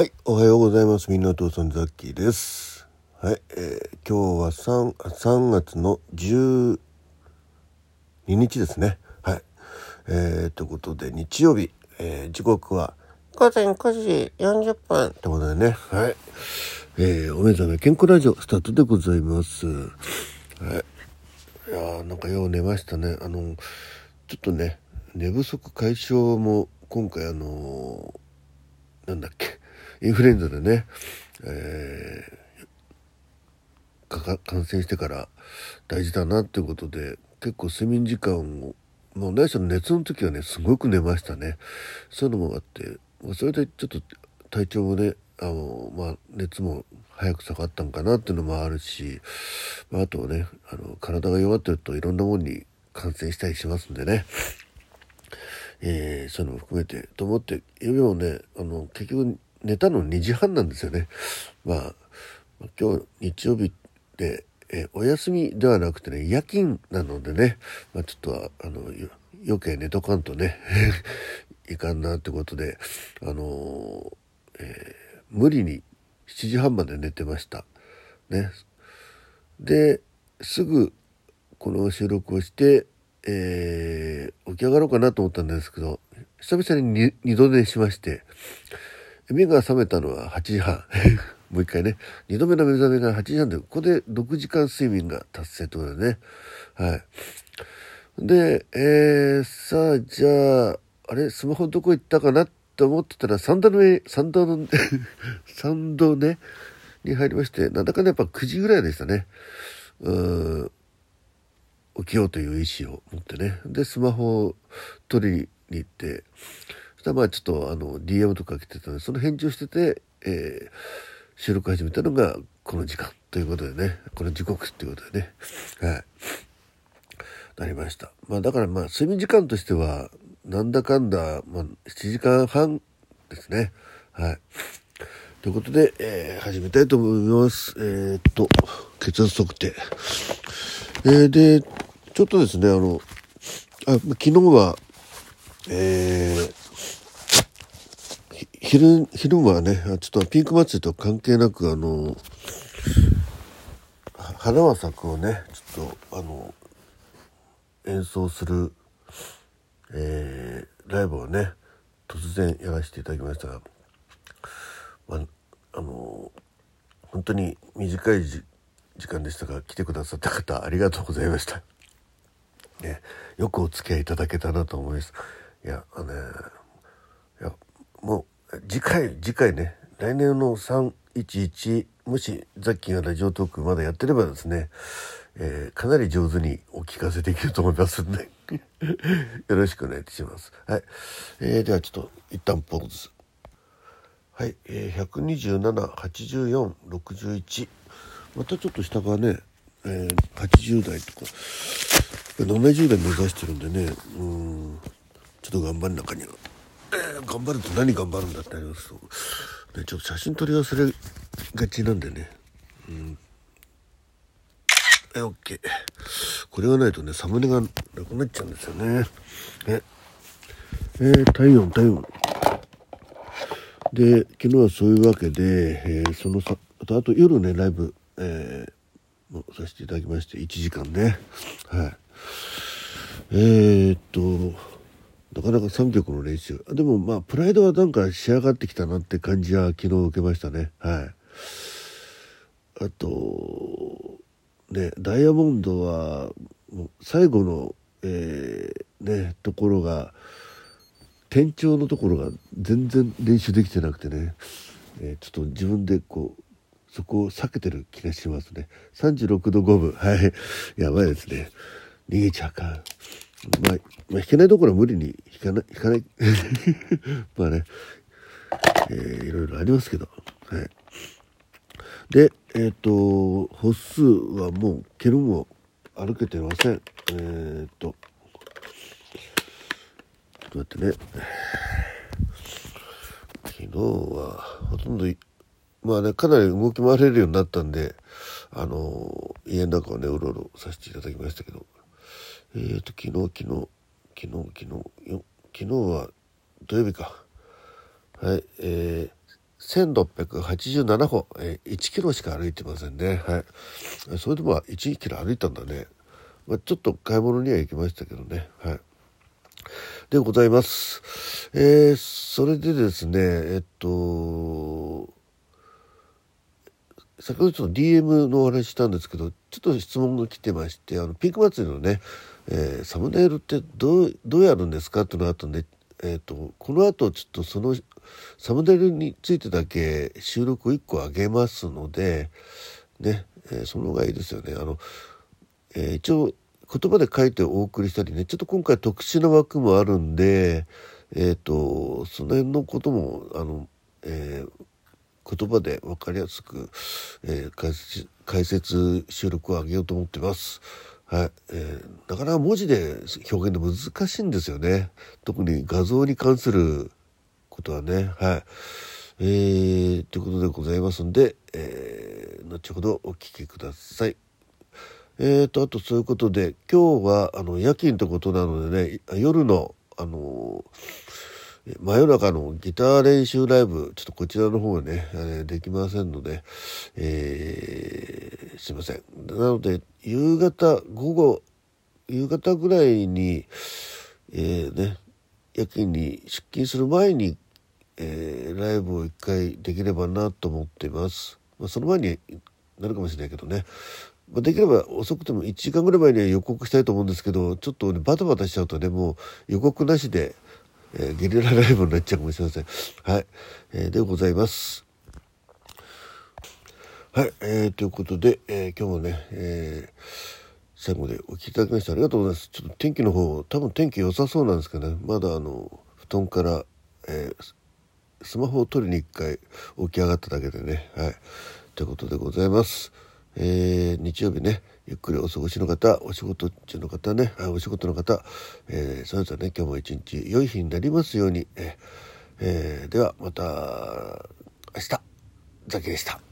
はい、おはようございます。みんなお父さんザッキーです。はい、えー今日は 3, 3月の12日ですね。はい。えー、ということで、日曜日、えー時刻は午前9時40分ということでね、はい。えーお目覚め健康ラジオスタートでございます。はい。いやーなんかよう寝ましたね。あの、ちょっとね、寝不足解消も今回あのなんだっけ、インフルエンザでね、えー感染してから大事だなっていうことで、結構睡眠時間を、もう何しろ熱の時はね、すごく寝ましたね。そういうのもあって、まそれでちょっと体調もね、あの、まあ熱も早く下がったんかなっていうのもあるし、まあ、あとはね、あの、体が弱ってるといろんなものに感染したりしますんでね。えーそういうのも含めてと思って夢もねあの結局寝たの2時半なんですよね。まあ今日日曜日で、えお休みではなくてね夜勤なのでね、まあ、ちょっとはあの余計寝とかんとね いかんなってことであのーえー無理に7時半まで寝てました。ね。ですぐこの収録をして、えー起き上がろうかなと思ったんですけど久々に二度寝しまして目が覚めたのは8時半。もう一回ね。二度目の目覚めが8時半でここで6時間睡眠が達成ということでね。はい。でえー、さあじゃああれ？スマホどこ行ったかなって思ってたら参道の上参道の参道ねに入りましてなんだかんだやっぱ9時ぐらいでしたね。うん。起きようという意思を持ってね。でスマホを取りに行ってしたらまあちょっとあの DM とか来てたのでその返事をしてて、えー収録始めたのがこの時間ということでねこの時刻っていうことでね。はい。なりました。まあだからまあ睡眠時間としてはなんだかんだ、まあ、7時間半ですね。はい。ということで、えー始めたいと思います。えーっと血圧測定えーでちょっとですねあのあ昨日はえー昼昼はねちょっとピンク祭りと関係なくあの花は咲くをねちょっとあの演奏する、えーライブをね突然やらせていただきましたが、まあ、あの本当に短いじ時間でしたが来てくださった方ありがとうございました。ね、よくお付き合いいただけたなと思います。いや、あのね、次回、次回ね、来年の311、もしザッキーがラジオトークまだやってればですね、えーかなり上手にお聞かせできると思いますんで、よろしくお願いします。はい。えーではちょっと、一旦ポーズ。はい、えー、127、84、61。またちょっと下がね、えー80代とか、70代目指してるんでね、うん、ちょっと頑張ん中には。えー頑張ると何頑張るんだってなりますと、ね、ちょっと写真撮り忘れがちなんでね。うん。え、オッケー。これがないとね、サムネがなくなっちゃうんですよね。え、えー体温、体温。で昨日はそういうわけで、えーそのさあとあと夜ねライブ、えーもさせていただきまして1時間ねはいえー、っとなかなか3曲の練習。あでもまあプライドはなんか仕上がってきたなって感じは昨日受けましたね。はい。あとねダイヤモンドは最後のえーねところが転調のところが全然練習できてなくてね、えーちょっと自分でこうそこを避けてる気がしますね。36度5分。はい。やばいですね。逃げちゃうかまあ、まあ、弾けないところは無理に弾かない弾かない。まあね、えーいろいろありますけど。はい。でえっ、と歩数はもう蹴るも歩けてません。えっ、と。ちょっと待ってね。昨日はほとんどまあねかなり動き回れるようになったんであの家の中をねうろうろさせていただきましたけど。えーと昨日昨日昨日昨日よ昨日は土曜日かはいえー、1687歩、えー、1キロしか歩いてませんね。はい。それでも1キロ歩いたんだね。まあ、ちょっと買い物には行きましたけどね。はい。でございます。えー、それでですね、えっと、先ほどちょっと DM のお話したんですけど、ちょっと質問が来てまして、あの、ピンク祭りのね、えー、サムネイルってどう、どうやるんですか？っていうのがあったんで、えっ、ー、と、この後ちょっとそのサムネイルについてだけ収録を1個上げますので、ね、えー、その方がいいですよね。あの、えー、一応言葉で書いてお送りしたりね、ちょっと今回特殊な枠もあるんで、えっ、と、その辺のことも、あの、え言葉で分かりやすく、え解説解説収録を上げようと思ってます。はい、えー、なかなか文字で表現で難しいんですよね。特に画像に関することはね。はい。えー、ということでございますんで、えー、後ほどお聞きください。えーと、あとそういうことで、今日はあの夜勤ってことなのでね、夜の、あの真夜中のギター練習ライブ、ちょっとこちらの方はね、できませんので、えー、すいません。なので、夕方、午後、夕方ぐらいに、えー、ね、夜勤に出勤する前に、えー、ライブを一回できればなと思っています。まあ、その前になるかもしれないけどね。まあ、できれば遅くても1時間ぐらい前には予告したいと思うんですけど、ちょっと、ね、バタバタしちゃうとね、もう予告なしで、えー、ゲリラライブになっちゃうかもしれません。はい。えー、でございます。はい。えー、ということで、えー、今日もね、えー、最後までお聞きいただきましてありがとうございます。ちょっと天気の方、多分天気良さそうなんですけどね、まだあの、布団から、えー、スマホを取りに一回起き上がっただけでね、はい。ということでございます。えー、日曜日ね、ゆっくりお過ごしの方、お仕事中の方ね、お仕事の方、えー、それぞれね、今日も一日良い日になりますように、えー、ではまた明日、ザキでした。